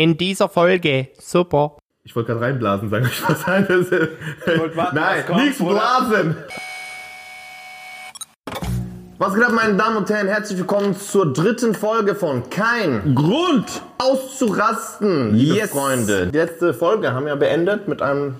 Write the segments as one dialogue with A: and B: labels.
A: in dieser Folge. Super.
B: Ich wollte gerade reinblasen, sagen ich was anderes. Nein, nichts blasen. Was geht ab, meine Damen und Herren? Herzlich willkommen zur dritten Folge von Kein
C: Grund!
B: auszurasten, liebe
C: Yes.
B: Freunde. Die letzte Folge haben wir beendet mit einem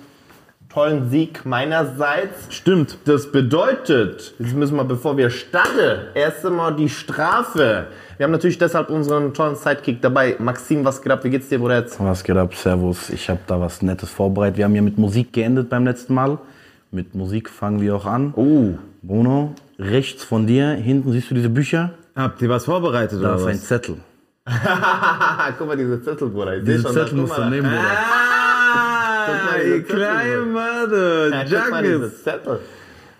B: tollen Sieg meinerseits.
C: Stimmt.
B: Das bedeutet, jetzt müssen wir, bevor wir starten, erst einmal die Strafe. Wir haben natürlich deshalb unseren tollen Sidekick dabei. Maxim, was geht ab? Wie geht's dir, Bruder? Jetzt?
D: Was geht ab? Servus. Ich habe da was Nettes vorbereitet. Wir haben ja mit Musik geendet beim letzten Mal. Mit Musik fangen wir auch an.
B: Oh,
D: Bruno, rechts von dir, hinten siehst du diese Bücher?
C: Habt ihr was vorbereitet
D: Da
C: oder
D: ist ein
C: was?
D: Zettel.
B: guck mal, diese Zettel, Bruder. Ich seh
D: Diesen
B: schon,
D: Zettel musst du nehmen, Bruder.
C: Ah,
B: diese
C: ihr
B: Zettel.
C: kleine Mother.
B: Ja, guck mal, diese
C: Junkies.
B: Zettel.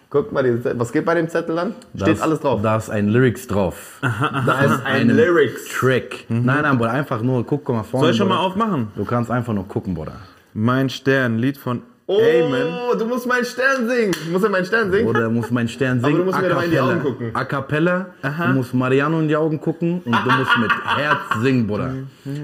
B: Guck mal, diese Zettel. Was geht bei dem Zettel dann? Steht
D: Da
B: alles drauf.
D: Da ist ein Lyrics drauf.
B: Da ist ein Lyrics.
D: Track. Nein, nein, Bruder, einfach nur, guck mal vorne.
C: Soll ich schon mal aufmachen?
D: Du kannst einfach nur gucken, Bruder.
C: Mein Stern, Lied von
B: Oh,
C: Amen.
B: du musst meinen Stern singen. Muss er meinen Stern singen?
D: Bruder, muss mein Stern
B: Aber
D: singen.
B: du musst mir dabei in die. Augen gucken.
D: A cappella. Du musst Mariano in die Augen gucken und du musst mit Herz singen, Bruder.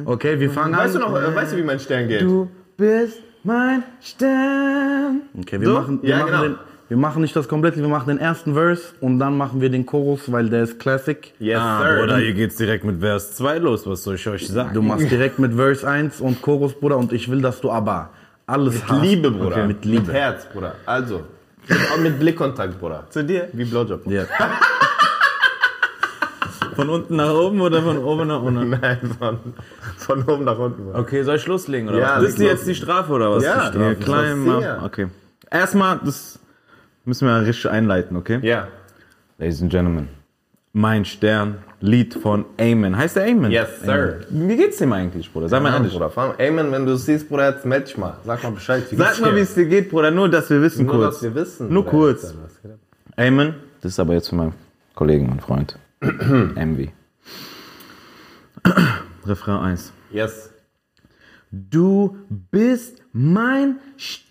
D: Okay, wir fangen
B: Weißt du
D: an.
B: noch, äh, weißt du, wie mein Stern geht?
C: Du bist mein Stern.
D: Okay, wir
C: So?
D: machen, wir,
B: Ja,
D: machen
B: genau.
D: den, wir machen nicht das komplette, wir machen den ersten Verse und dann machen wir den Chorus, weil der ist Classic.
B: Yes,
C: Ah,
B: sir.
C: Bruder, hier geht's direkt mit Vers 2 los. Was soll ich euch sagen?
D: Du machst direkt mit Verse 1 und Chorus, Bruder, und ich will, dass du aber alles
B: Mit
D: hast.
B: Liebe, Bruder.
D: Okay, mit Liebe.
B: Herz, Bruder. Also, mit, mit Blickkontakt, Bruder.
C: Zu dir?
B: Wie Blowjob.
D: Ja.
C: Von unten nach oben oder von oben nach unten?
B: Nein, von, von oben nach unten.
C: Okay, soll ich loslegen oder
B: Ja,
C: was? Das ist jetzt die Strafe oder was?
B: Ja,
C: Die
B: Strafe.
C: Okay. Erstmal, das müssen wir richtig einleiten, okay?
B: Ja.
C: Ladies and Gentlemen, mein Stern, Lied von Amen. Heißt der Amen?
B: Yes, sir.
C: Wie geht's dem eigentlich, Bruder? Sag mal ehrlich.
B: Bruder. Vor allem, Amen, wenn du es siehst, Bruder, jetzt dich mal. Sag mal Bescheid. Wie
C: Sag
B: geht's
C: mal, wie es dir geht, Bruder, nur, dass wir wissen
B: Nur,
C: kurz.
B: dass wir wissen.
C: Nur kurz. Amen. Das ist aber jetzt für meinen Kollegen und Freund. Envy. Refrain 1.
B: Yes.
C: Du bist mein Stern.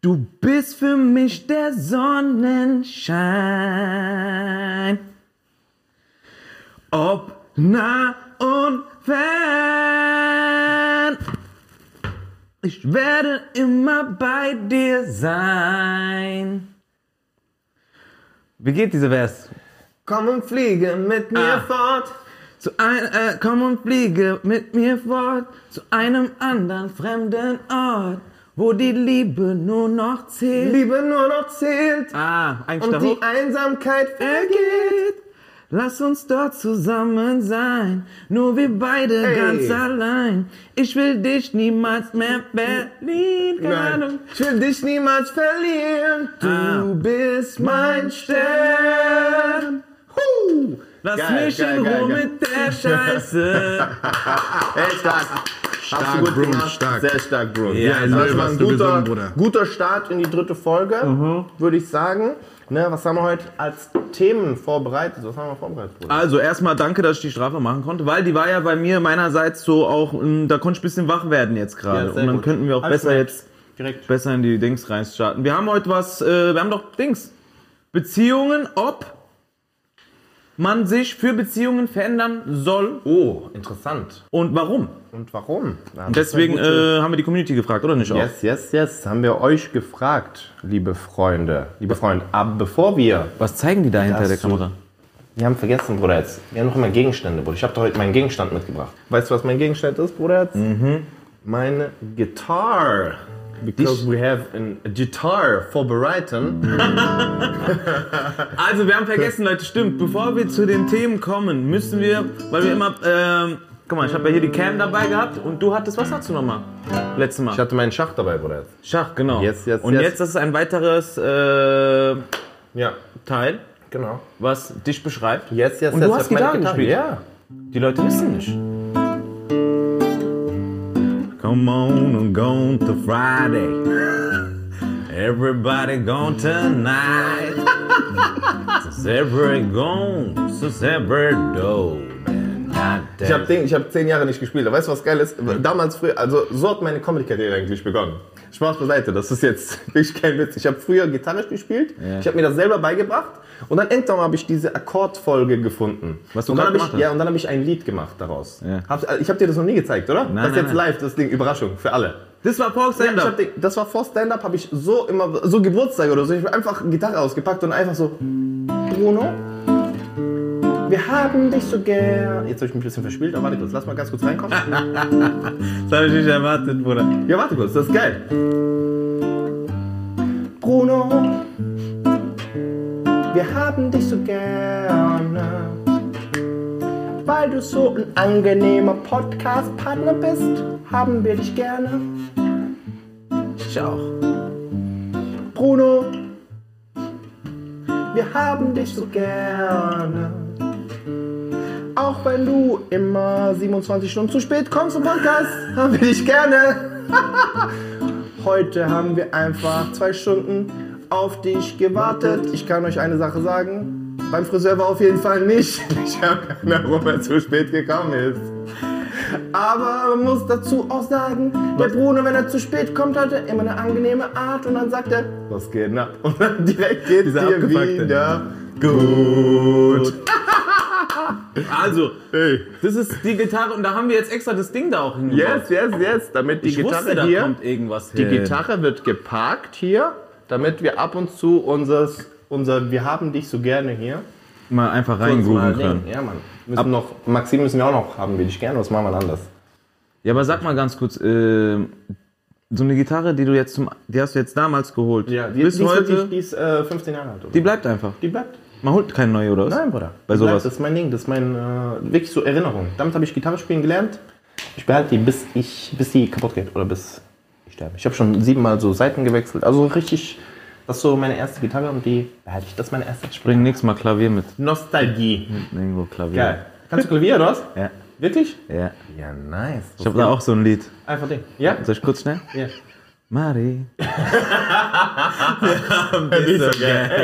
C: Du bist für mich der Sonnenschein. Ob nah und fern. Ich werde immer bei dir sein. Wie geht diese Vers?
B: Komm und fliege mit mir
C: Ah.
B: fort.
C: Zu ein, äh, komm und fliege mit mir fort zu einem anderen fremden Ort, wo die Liebe nur noch zählt.
B: Liebe nur noch zählt.
C: ah,
B: Und die
C: hoch.
B: Einsamkeit vergeht.
C: Lass uns dort zusammen sein, nur wir beide
B: Ey.
C: ganz allein. Ich will dich niemals mehr verlieren. Keine
B: Nein.
C: Ahnung.
B: Ich will dich niemals verlieren. Du
C: Ah.
B: bist mein Stern. Huh.
C: Lass
B: Geil,
C: mich
B: geil,
C: in
B: geil,
C: Ruhe mit der Scheiße.
B: Hey, stark. Hast du gut
D: Bro,
B: gemacht.
D: stark.
B: Sehr stark, Bro.
C: Ja,
B: also das war ein guter,
D: gesungen,
B: guter Start in die dritte Folge, würde ich sagen. Ne, was haben wir heute als Themen vorbereitet? Was haben wir vorbereitet, Bruder?
C: Also erstmal danke, dass ich die Strafe machen konnte, weil die war ja bei mir meinerseits so auch, ähm, da konnte ich ein bisschen wach werden jetzt gerade.
B: Ja,
C: Und dann
B: gut.
C: könnten wir auch
B: Alles
C: besser
B: nett.
C: jetzt
B: Direkt.
C: besser in die Dings reinstarten. Wir haben heute was, äh, wir haben doch Dings. Beziehungen, ob man sich für Beziehungen verändern soll
B: Oh, interessant.
C: und warum.
B: Und warum? Ja,
C: deswegen äh, haben wir die Community gefragt, oder nicht auch?
B: Yes, yes, yes. Haben wir euch gefragt, liebe Freunde. Liebe Freunde, aber bevor wir.
C: Was zeigen die da hinter der Kamera?
B: Wir haben vergessen, Bruder, jetzt. Wir haben noch immer Gegenstände, Bruder. Ich habe doch heute meinen Gegenstand mitgebracht. Weißt du, was mein Gegenstand ist, Bruder? Jetzt?
C: Mhm.
B: Meine Gitarre. Because we have a guitar vorbereiten.
C: Also wir haben vergessen, Leute, stimmt. Bevor wir zu den Themen kommen, müssen wir, weil wir immer, ähm, guck mal, ich habe ja hier die Cam dabei gehabt und du hattest, was hattest du nochmal? Letztes Mal.
B: Ich hatte meinen Schach dabei, Bruder. Jetzt.
C: Schach, genau.
B: Yes, yes,
C: und jetzt das ist ein weiteres äh,
B: Ja,
C: Teil,
B: genau.
C: was dich beschreibt.
B: Yes, yes,
C: Und
B: yes.
C: du hast
B: hab meine
C: Gitarre gespielt?
B: Ja.
C: Die Leute wissen nicht. Come on and go to Friday. Everybody gone tonight. Since every gone, since every do.
B: Ich habe ich hab zehn Jahre nicht gespielt. Aber weißt du, was geil ist? Damals früher, also so hat meine Comedy-Karriere eigentlich begonnen. Spaß beiseite, das ist jetzt wirklich kein Witz. Ich habe früher Gitarre gespielt,
C: Ja.
B: ich habe mir das selber beigebracht und dann irgendwann habe ich diese Akkordfolge gefunden.
C: Was du
B: und dann hab ich,
C: gemacht hast.
B: Ja, und dann habe ich ein Lied gemacht daraus.
C: Ja.
B: Hab's- ich habe dir das noch nie gezeigt, oder?
C: Nein,
B: das ist
C: nein,
B: jetzt
C: nein.
B: live, das Ding, Überraschung für alle.
C: Das war
B: Ja, ich
C: Stand-Up.
B: den, das war vor Stand-Up, habe ich so immer, so Geburtstag oder so, ich habe einfach Gitarre ausgepackt und einfach so, Bruno, wir haben dich so gern. Jetzt habe ich mich ein bisschen verspielt, aber warte kurz, lass mal ganz kurz reinkommen.
C: Das habe ich nicht erwartet, Bruder.
B: Ja, warte kurz, das ist geil. Bruno, wir haben dich so gerne. Weil du so ein angenehmer Podcast-Partner bist, haben wir dich gerne.
C: Ich auch.
B: Bruno, wir haben dich so gerne. Auch wenn du immer 27 Stunden zu spät kommst zum Podcast, haben wir dich gerne. Heute haben wir einfach zwei Stunden auf dich gewartet. Ich kann euch eine Sache sagen. Beim Friseur war auf jeden Fall nicht. Ich habe keine warum er zu spät gekommen ist. Aber man muss dazu auch sagen, der Bruno, wenn er zu spät kommt, hat er immer eine angenehme Art und dann sagt er, was geht ab? Und dann direkt geht
C: Dieser
B: dir wieder gut.
C: Also, das ist die Gitarre und da haben wir jetzt extra das Ding da auch hingebaut.
B: Yes, yes, yes. Damit die
C: ich
B: Gitarre
C: wusste, da
B: hier,
C: kommt irgendwas
B: die
C: hin.
B: Gitarre wird geparkt hier, damit wir ab und zu unseres, unser Wir haben dich so gerne hier
C: mal einfach
B: denken.
C: können.
B: Ja, Mann. Müssen noch, Maxim müssen wir auch noch haben, wir dich gerne, was machen wir anders?
C: Ja, aber sag mal ganz kurz, äh, so eine Gitarre, die du jetzt zum, die hast du jetzt damals geholt.
B: Ja, die,
C: Bis
B: die ist
C: heute,
B: wirklich, die ist äh, 15 Jahre alt. Oder?
C: die bleibt einfach.
B: die bleibt.
C: Man holt keine neue, oder was?
B: Nein, Bruder.
C: Bei sowas.
B: Das ist mein Ding, das ist mein, äh, wirklich so Erinnerung. Damit habe ich Gitarre spielen gelernt. Ich behalte die, bis, ich, bis die kaputt geht oder bis ich sterbe. Ich habe schon siebenmal so Seiten gewechselt. Also richtig, das ist so meine erste Gitarre und die behalte ich. Das ist meine erste
C: Bring nächstes Mal Klavier mit.
B: Nostalgie.
C: Irgendwo Klavier.
B: Geil. Kannst du Klavier oder was?
C: Ja.
B: Wirklich?
C: Ja.
B: Ja, nice.
C: Ich habe da auch so ein Lied.
B: Einfach Ding. Ja?
C: Soll ich kurz schnell?
B: Ja.
C: Mari.
B: Ey,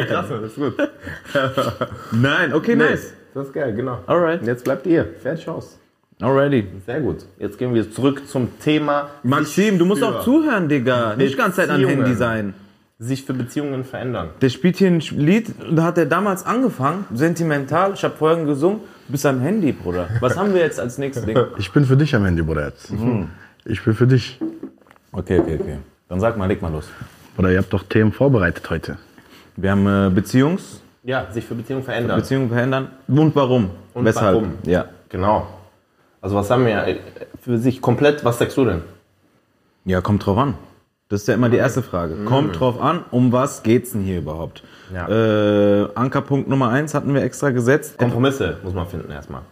B: krass, das ist gut.
C: Nein, okay, nice.
B: Das ist geil, genau.
C: Alright.
B: Und jetzt bleibt ihr. Fertig aus.
C: Alrighty.
B: Sehr gut. Jetzt gehen wir zurück zum Thema.
C: Maxim, du musst auch zuhören, Digga. Nicht die ganze Zeit an
B: Beziehungen.
C: Handy sein.
B: sich für Beziehungen verändern.
C: Der spielt hier ein Lied, da hat er damals angefangen, sentimental. Ich habe vorhin gesungen, du bist am Handy, Bruder. Was haben wir jetzt als nächstes Ding?
D: Ich bin für dich am Handy, Bruder, jetzt. Ich bin für dich.
C: Okay, okay, okay. Dann sag mal, leg mal los.
D: Oder ihr habt doch Themen vorbereitet heute.
C: Wir haben äh, Beziehungs,
B: Ja, sich für Beziehungen verändern.
C: Beziehungen verändern. Und warum?
B: Und
C: Weshalb?
B: warum?
C: Ja.
B: Genau. Also was haben wir äh, für sich komplett, was sagst du denn?
C: Ja, kommt drauf an. Das ist ja immer die erste Frage. Kommt drauf an, um was geht's denn hier überhaupt?
B: Ja.
C: Äh, Ankerpunkt Nummer eins hatten wir extra gesetzt.
B: Kompromisse muss man finden erstmal.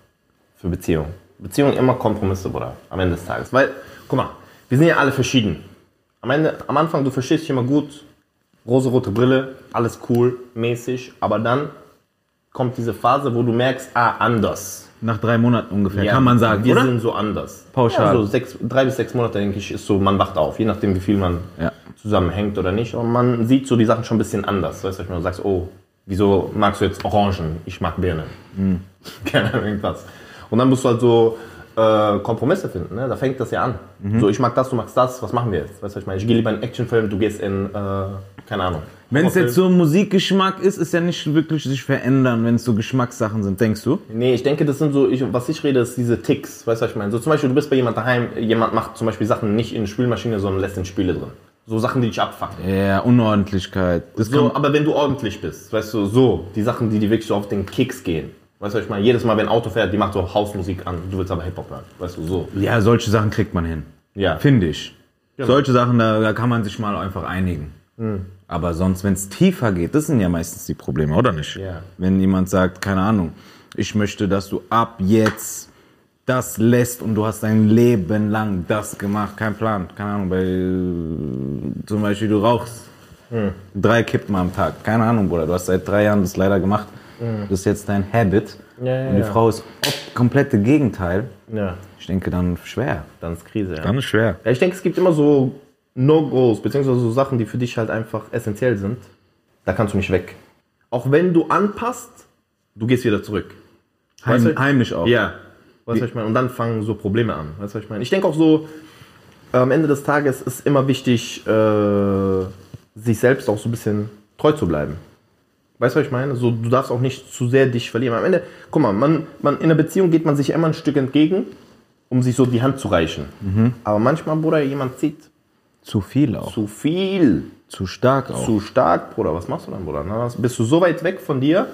B: Für Beziehungen. Beziehungen immer Kompromisse, Bruder, am Ende des Tages. Weil, guck mal, wir sind ja alle verschieden. Am Ende, am Anfang, du verstehst dich immer gut, rosa-rote Brille, alles cool, mäßig, aber dann kommt diese Phase, wo du merkst, ah, anders.
C: Nach drei Monaten ungefähr,
B: Ja,
C: kann man sagen,
B: wir
C: oder?
B: sind so anders.
C: Pauschal.
B: Ja, so sechs, drei bis sechs Monate, denke ich, ist so, man wacht auf, je nachdem, wie viel man
C: Ja.
B: zusammenhängt oder nicht. Und man sieht so die Sachen schon ein bisschen anders. Weißt du, wenn du sagst, oh, wieso magst du jetzt Orangen? Ich mag Birnen.
C: Mhm.
B: Keine Ahnung, irgendwas. Und dann musst du halt so äh, Kompromisse finden. Ne? Da fängt das ja an.
C: Mhm.
B: So, ich mag das, du magst das, was machen wir jetzt? Weißt du, was ich meine? Ich gehe lieber in einen Actionfilm, du gehst in, äh, keine Ahnung.
C: Wenn es jetzt so Musikgeschmack ist, ist ja nicht wirklich sich verändern, wenn es so Geschmackssachen sind, denkst du?
B: Nee, ich denke, das sind so, ich, was ich rede, ist diese Ticks. Weißt du, was ich meine? So zum Beispiel, du bist bei jemand daheim, jemand macht zum Beispiel Sachen nicht in die Spülmaschine, sondern lässt in Spüle drin. So Sachen, die dich abfucken.
C: Ja, Unordentlichkeit. Das
B: So, aber wenn du ordentlich bist, weißt du, so, die Sachen, die dir wirklich so auf den Kicks gehen. Weißt du, ich meine? Jedes Mal, wenn ein Auto fährt, die macht so Hausmusik an, du willst aber Hip-Hop hören. Weißt du, so.
C: ja, solche Sachen kriegt man hin.
B: Ja.
C: Finde ich. Solche Sachen, da, da kann man sich mal einfach einigen.
B: Hm.
C: Aber sonst, wenn es tiefer geht, das sind ja meistens die Probleme, oder nicht?
B: Ja.
C: Wenn jemand sagt, keine Ahnung, ich möchte, dass du ab jetzt das lässt und du hast dein Leben lang das gemacht, kein Plan, keine Ahnung, bei äh, zum Beispiel du rauchst drei Kippen am Tag, keine Ahnung, Bruder, du hast seit drei Jahren das leider gemacht, das ist jetzt dein Habit
B: Ja, ja,
C: und die
B: ja.
C: Frau ist ob- komplette Gegenteil,
B: Ja,
C: ich denke dann schwer.
B: dann ist Krise, ja.
C: ist schwer.
B: Ich denke, es gibt immer so No-Gos, beziehungsweise so Sachen, die für dich halt einfach essentiell sind. Da kannst du nicht weg. Auch wenn du anpasst, du gehst wieder zurück. Weißt
C: Heim,
B: du-
C: heimlich auch.
B: Ja. Weißt du, was ich meine? Und dann fangen so Probleme an. Weißt du, was ich meine? Ich denke auch so, am Ende des Tages ist immer wichtig, äh, sich selbst auch so ein bisschen treu zu bleiben. Weißt du, was ich meine? So, du darfst auch nicht zu sehr dich verlieren. Am Ende, guck mal, man, man, in einer Beziehung geht man sich immer ein Stück entgegen, um sich so die Hand zu reichen. Aber manchmal, Bruder, jemand zieht
C: Zu viel auch.
B: zu viel,
C: Zu stark auch.
B: zu stark, Bruder. Was machst du dann, Bruder? Na, bist du so weit weg von dir,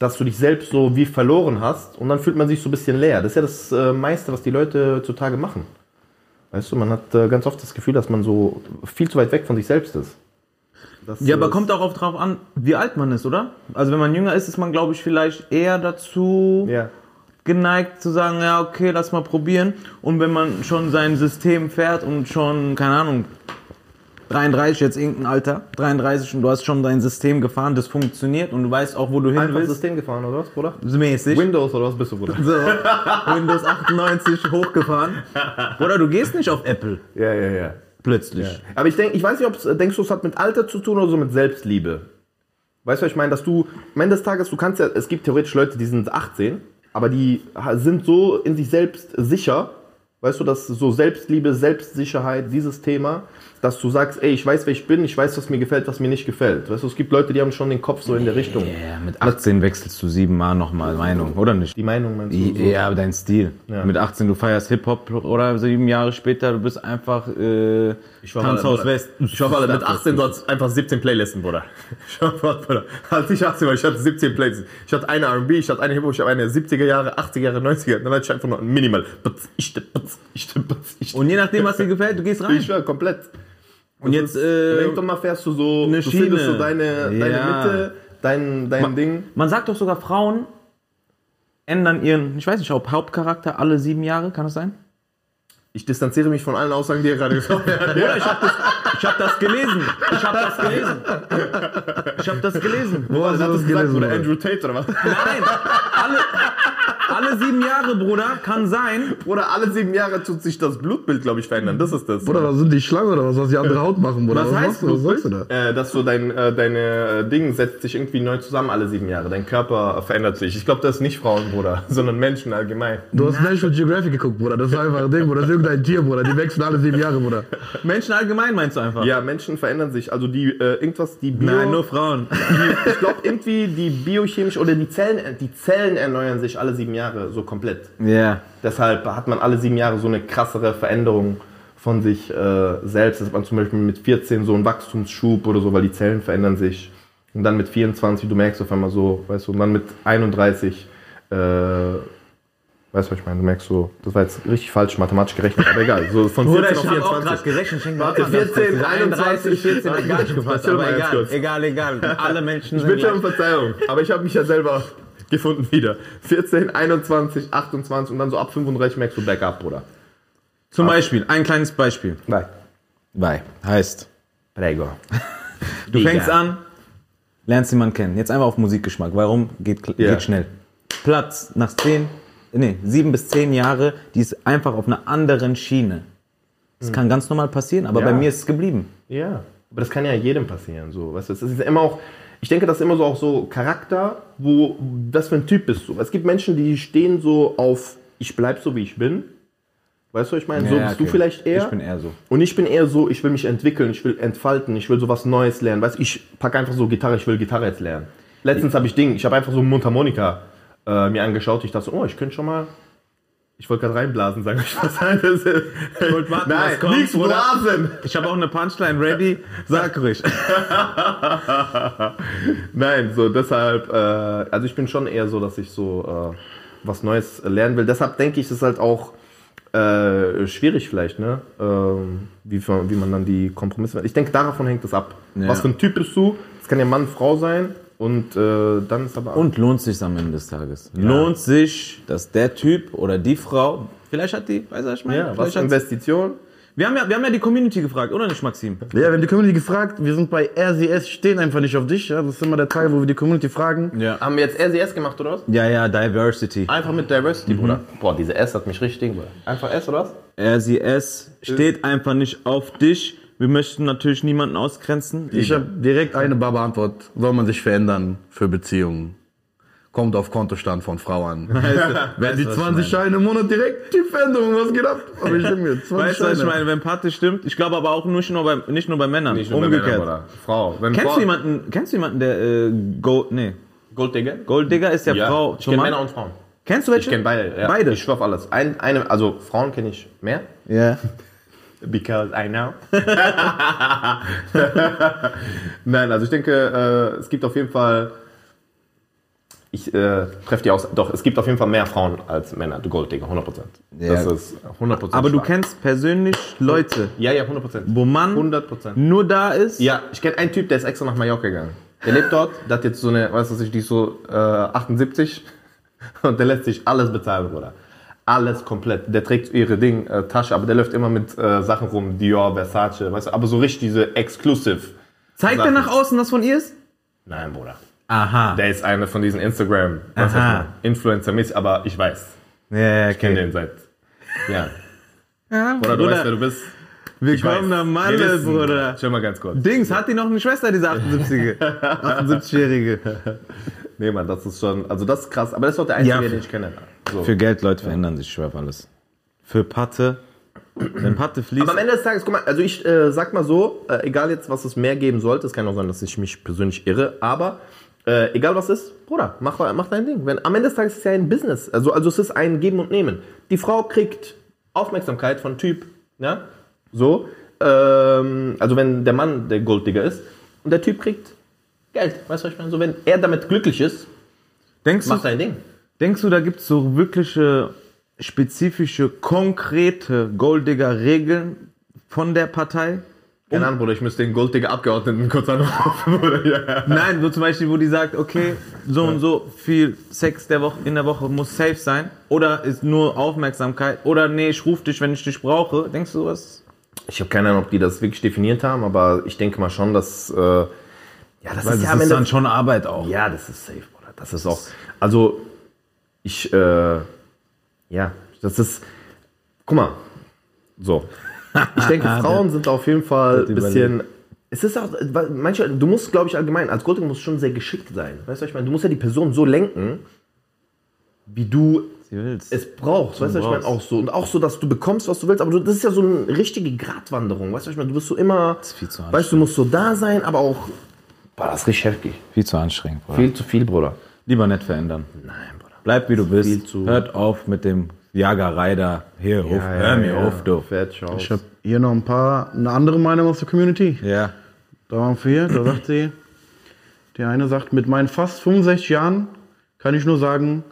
B: dass du dich selbst so wie verloren hast und dann fühlt man sich so ein bisschen leer. Das ist ja das äh, meiste, was die Leute heutzutage machen. Weißt du, man hat äh, ganz oft das Gefühl, dass man so viel zu weit weg von sich selbst ist. Das,
C: Ja, aber kommt auch oft drauf an, wie alt man ist, oder? Also wenn man jünger ist, ist man, glaube ich, vielleicht eher dazu
B: Ja.
C: geneigt zu sagen, ja, okay, lass mal probieren. Und wenn man schon sein System fährt und schon, keine Ahnung, 33, jetzt irgendein Alter, 33 und du hast schon dein System gefahren, das funktioniert und du weißt auch, wo du hin
B: Einfach
C: willst.
B: System gefahren, oder was, Bruder?
C: Mäßig.
B: Windows oder was bist du, Bruder?
C: So, Windows 98 hochgefahren. Oder du gehst nicht auf Apple
B: Ja, ja, ja.
C: Plötzlich.
B: Aber ich, denk, ich weiß nicht, ob denkst du, es hat mit Alter zu tun oder so mit Selbstliebe. Weißt du, was ich meine? Dass du, am Ende des Tages, du kannst ja, es gibt theoretisch Leute, die sind 18, aber die sind so in sich selbst sicher, weißt du, dass so Selbstliebe, Selbstsicherheit, dieses Thema, dass du sagst, ey, ich weiß, wer ich bin, ich weiß, was mir gefällt, was mir nicht gefällt. Weißt du, es gibt Leute, die haben schon den Kopf so in der Richtung.
C: Ja, mit 18 wechselst du siebenmal nochmal Meinung, oder nicht?
B: Die Meinung meinst du? So?
C: Ja, aber dein Stil.
B: Ja.
C: Mit 18, du feierst Hip-Hop oder sieben Jahre später, du bist einfach äh, Tanzhaus West.
B: Ich hoffe, mit 18 du hast einfach 17 Playlisten, Bruder. Ich hoffe, Bruder. Als ich 18 war, ich hatte 17 Playlisten. Ich hatte eine R&B, ich hatte eine Hip-Hop, ich hatte eine 70er Jahre, 80er Jahre, 90er. Dann hatte ich einfach nur ein Minimal. Ich, ich, ich,
C: Und je nachdem, was dir gefällt, du gehst rein.
B: ich schwör, komplett.
C: Und jetzt,
B: Und
C: äh,
B: irgendwann mal fährst du so,
C: eine
B: du findest
C: Schiene.
B: so deine, deine
C: Ja.
B: Mitte, dein, dein Ding.
C: man sagt doch sogar, Frauen ändern ihren, ich weiß nicht, ob Hauptcharakter alle sieben Jahre, kann das sein?
B: Ich distanziere mich von allen Aussagen, die ihr gerade gesagt habt.
C: Ja, ich hab das, ich hab das gelesen. Ich hab das gelesen. Ich hab das gelesen.
B: Wo hast du das gesagt,
D: gelesen,
B: Bruder?
D: Bruder?
B: Andrew Tate oder was?
C: Nein, alle, alle sieben Jahre, Bruder, kann sein.
B: Bruder, alle sieben Jahre tut sich das Blutbild, glaube ich, verändern. Das ist das.
D: Bruder, was sind die Schlangen oder was, was die andere Haut machen, Bruder?
C: Was heißt
D: machst du? Was sagst du da?
B: Äh, dass so dein äh, deine äh, Ding setzt sich irgendwie neu zusammen alle sieben Jahre. Dein Körper verändert sich. Ich glaube, das ist nicht Frauen, Bruder, sondern Menschen allgemein.
D: Du hast National Geographic geguckt, Bruder. Das ist einfach ein Ding, Bruder. Das ist irgendein Tier, Bruder. Die wechseln alle sieben Jahre, Bruder.
C: Menschen allgemein meinst du einfach?
B: Ja, Menschen verändern sich. Also die äh, irgendwas die Bio,
C: Nein, nur Frauen.
B: die, ich glaube irgendwie die biochemisch oder die Zellen die Zellen erneuern sich alle sieben Jahre so komplett.
C: Ja.
B: Deshalb hat man alle sieben Jahre so eine krassere Veränderung von sich äh, selbst. Das hat man zum Beispiel mit 14 so einen Wachstumsschub oder so, weil die Zellen verändern sich. Und dann mit 24, du merkst auf einmal so, weißt du, und dann mit 31, äh, weißt du, was ich meine? Du merkst so, das war jetzt richtig falsch mathematisch gerechnet, aber egal. So von 14
C: Bruder, ich
B: auf
C: hab auch gerade
B: 24.
C: gerechnet. Mir
B: Warte,
C: auch mal ganz
B: 14,
C: kurz.
B: 21,
C: 14, hat gar nicht gepasst. Aber egal, egal, egal. Alle Menschen
B: Ich bitte um. Verzeihung, aber ich habe mich ja selber gefunden wieder. 14, 21, 28 und dann so ab 35 merkst du Backup, Bruder.
C: Zum Beispiel, ein kleines Beispiel.
B: Nein.
C: Bei. Heißt,
B: Prego.
C: du fängst an, lernst jemanden kennen. Jetzt einfach auf Musikgeschmack. Warum? Geht,
B: Ja.
C: geht schnell. Platz nach zehn, nee, sieben bis zehn Jahre, die ist einfach auf einer anderen Schiene. Das kann ganz normal passieren, aber
B: Hm. Ja.
C: bei mir ist es geblieben.
B: Ja, aber das kann ja jedem passieren. So. Weißt du, es ist immer auch, ich denke, das ist immer so auch so Charakter, wo, was für ein Typ bist du. Es gibt Menschen, die stehen so auf, ich bleib so, wie ich bin. Weißt du, was ich meine, so
C: Ja,
B: bist du
C: okay.
B: vielleicht eher.
C: Ich bin eher so.
B: Und ich bin eher so, ich will mich entwickeln, ich will entfalten, ich will sowas Neues lernen. Weißt du, ich packe einfach so Gitarre, ich will Gitarre jetzt lernen. Letztens habe ich Ding, ich habe einfach so Mundharmonika äh, mir angeschaut. Ich dachte so, oh, ich könnte schon mal. Ich wollte gerade reinblasen, sagen ich was ist,
C: Ich wollte warten,
B: Nein,
C: was kommt,
B: nichts blasen!
C: Ich habe auch eine Punchline ready. Sag ruhig.
B: Nein, so deshalb, äh, also ich bin schon eher so, dass ich so äh, was Neues lernen will. Deshalb denke ich, ist halt auch äh, schwierig vielleicht, ne? Ähm, wie, wie man dann die Kompromisse. Ich denke, davon hängt es ab.
C: Ja.
B: Was für ein Typ bist du? Das kann ja Mann, Frau sein. Und äh, dann ist aber.
C: Und lohnt sich am Ende des Tages. Lohnt sich, dass der Typ oder die Frau, vielleicht hat die, weißt du, was ich meine?
B: ja, was Investition?
C: wir, haben ja, wir haben ja die Community gefragt, oder nicht, Maxim?
D: Ja, wir haben die Community gefragt. Wir sind bei RCS, stehen einfach nicht auf dich. Ja? Das ist immer der Teil, wo wir die Community fragen.
C: Ja.
B: Haben wir jetzt RCS gemacht oder was?
C: Ja, ja, Diversity.
B: Einfach mit Diversity, Bruder. Boah, diese S hat mich richtig, Bruder. Einfach S oder was?
C: RCS steht einfach nicht auf dich. Wir möchten natürlich niemanden ausgrenzen.
D: Ich habe direkt eine Baba-Antwort. Soll man sich verändern für Beziehungen? kommt auf Kontostand von Frau an. Werden die 20 Scheine im Monat direkt die Pfändung, was geht ab? Aber ich mir, 20
C: Weißt du, was ich meine? Wenn Patte stimmt, ich glaube aber auch nicht nur bei, nicht nur bei Männern.
B: Nicht nur bei
C: Umgekehrt.
B: Männern. Frau. Wenn
C: kennst
B: Frau,
C: du jemanden, kennst du jemanden, der äh, Gold, nee,
B: Golddigger?
C: Golddigger ist ja,
B: Ja.
C: Frau
B: Ich kenne? Männer und Frauen.
C: Kennst du welche?
B: Ich kenne beide. Ja.
C: Beide?
B: Ich schwör auf alles. Ein, eine, also Frauen kenne ich mehr.
C: Ja.
B: Because I know. Nein, also ich denke, äh, es gibt auf jeden Fall. Ich äh, treffe die aus. Doch, es gibt auf jeden Fall mehr Frauen als Männer, du Golddigger, 100%.
C: Ja.
B: Das ist 100%.
C: Aber du
B: stark.
C: kennst persönlich Leute,
B: Ja, ja, 100%.
C: wo man
B: 100%.
C: nur da ist.
B: Ja, ich kenne einen Typ, der ist extra nach Mallorca gegangen. Der lebt dort, der hat jetzt so eine, weißt du, die ist so äh, 78 und der lässt sich alles bezahlen, Bruder. Alles komplett. Der trägt ihre Ding, äh, Tasche, aber der läuft immer mit äh, Sachen rum, Dior, Versace, weißt du, aber so richtig diese Exclusive.
C: Zeigt er
B: Sachen.
C: nach außen, dass von ihr ist?
B: Nein, Bruder.
C: Aha.
B: Der ist einer von diesen Instagram, was heißt Influencer-mäßig, aber ich weiß.
C: Ja, ja,
B: Ich kenne
C: okay.
B: den seit, ja.
C: Ja,
B: Bruder, du weißt, wer du bist.
C: Willkommen am
B: Wir
C: Malle, Bruder.
B: Schau mal ganz kurz.
C: Dings, hat die noch eine Schwester, diese 78-Jährige? 78-Jährige.
B: Nee, Mann, das ist schon, also das ist krass, aber das ist doch der Einzige,
C: Ja.
B: den ich kenne. So.
C: Für Geld, Leute, verändern sich, ich schwör auf alles. Für Patte, wenn Patte fließt.
B: Aber am Ende des Tages, guck mal, also ich äh, sag mal so, äh, egal jetzt, was es mehr geben sollte, es kann auch sein, dass ich mich persönlich irre, aber äh, egal was ist, Bruder, mach, mach dein Ding. Wenn, am Ende des Tages ist es ja ein Business, also, also es ist ein Geben und Nehmen. Die Frau kriegt Aufmerksamkeit von Typ, ja, so, ähm, also wenn der Mann der Golddigger ist und der Typ kriegt Geld, weißt du, was ich meine? So, wenn er damit glücklich ist,
C: denkst,
B: mach dein Ding.
C: Denkst du, da gibt es so wirkliche, spezifische, konkrete Goldigger-Regeln von der Partei?
B: Keine Ahnung, Bruder, ich müsste den Golddigger Abgeordneten kurz anrufen, Bruder.
C: Nein, so zum Beispiel, wo die sagt, okay, so und so viel Sex der Woche, in der Woche muss safe sein. Oder ist nur Aufmerksamkeit. Oder nee, ich ruf dich, wenn ich dich brauche. Denkst du was?
B: Ich habe keine Ahnung, ob die das wirklich definiert haben, aber ich denke mal schon, dass. Äh, ja, das
C: Weil
B: ist
C: das
B: ja
C: ist dann schon Arbeit auch.
B: ja, das ist safe, Bruder. Das ist auch. Also, ich. Äh, ja, das ist. Guck mal. So. Ich denke, Frauen sind auf jeden Fall ein bisschen. Es ist auch, manche, du musst, glaube ich, allgemein, als Golding musst du schon sehr geschickt sein. Weißt du, was ich meine? Du musst ja die Person so lenken, wie du es brauchst, weißt du, was ich meine, auch so. Und auch so, dass du bekommst, was du willst, aber du, das ist ja so eine richtige Gratwanderung, weißt du, was ich meine, du bist so immer,
C: ist viel zu
B: weißt du, du musst so da sein, aber auch, boah, das ist richtig heftig.
C: Viel zu anstrengend, Bruder.
B: Viel zu viel, Bruder.
C: Lieber nicht verändern.
B: Nein.
C: Bleib wie du bist.
B: viel zu-
C: Hört auf mit dem Jagerei da. Hier, ruf, hör mir auf, du.
D: Ich habe hier noch ein paar, eine andere Meinung aus der Community.
C: Ja.
D: Da waren vier, da sagt sie, der eine sagt, mit meinen fast 65 Jahren kann ich nur sagen,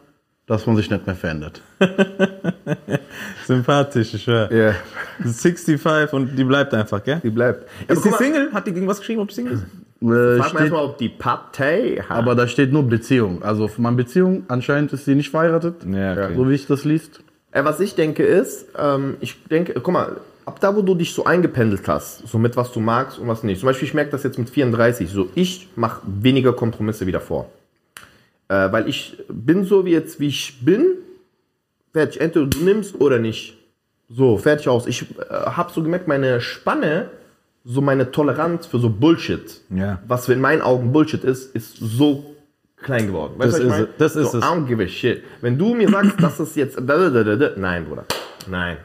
D: dass man sich nicht mehr verändert.
C: Sympathisch, ich höre.
B: Ja,
C: 65 und die bleibt einfach, gell?
B: die bleibt.
C: Ist die Single? Hat die irgendwas geschrieben, ob die Single ist?
D: Äh,
B: Frag mal
D: steht,
B: erstmal, ob die Partei hat.
D: aber da steht nur Beziehung. Also für meine Beziehung, anscheinend ist sie nicht verheiratet,
C: Ja, okay.
D: so wie ich das liest.
B: Äh, was ich denke ist, ähm, ich denke, guck mal, ab da, wo du dich so eingependelt hast, so mit was du magst und was nicht. Zum Beispiel, ich merke das jetzt mit 34, so ich mache weniger Kompromisse wie davor. Äh, weil ich bin so wie jetzt, wie ich bin, fertig. Entweder du nimmst oder nicht. So, fertig aus. Ich äh, habe so gemerkt, meine Spanne, so meine Toleranz für so Bullshit,
C: Ja.
B: was in meinen Augen Bullshit ist, ist so klein geworden. Weißt
C: Das
B: du, was ich
C: ist
B: meine?
C: das ist
B: so. I don't give a shit. Wenn du mir sagst, dass das jetzt. Nein, Bruder. Nein.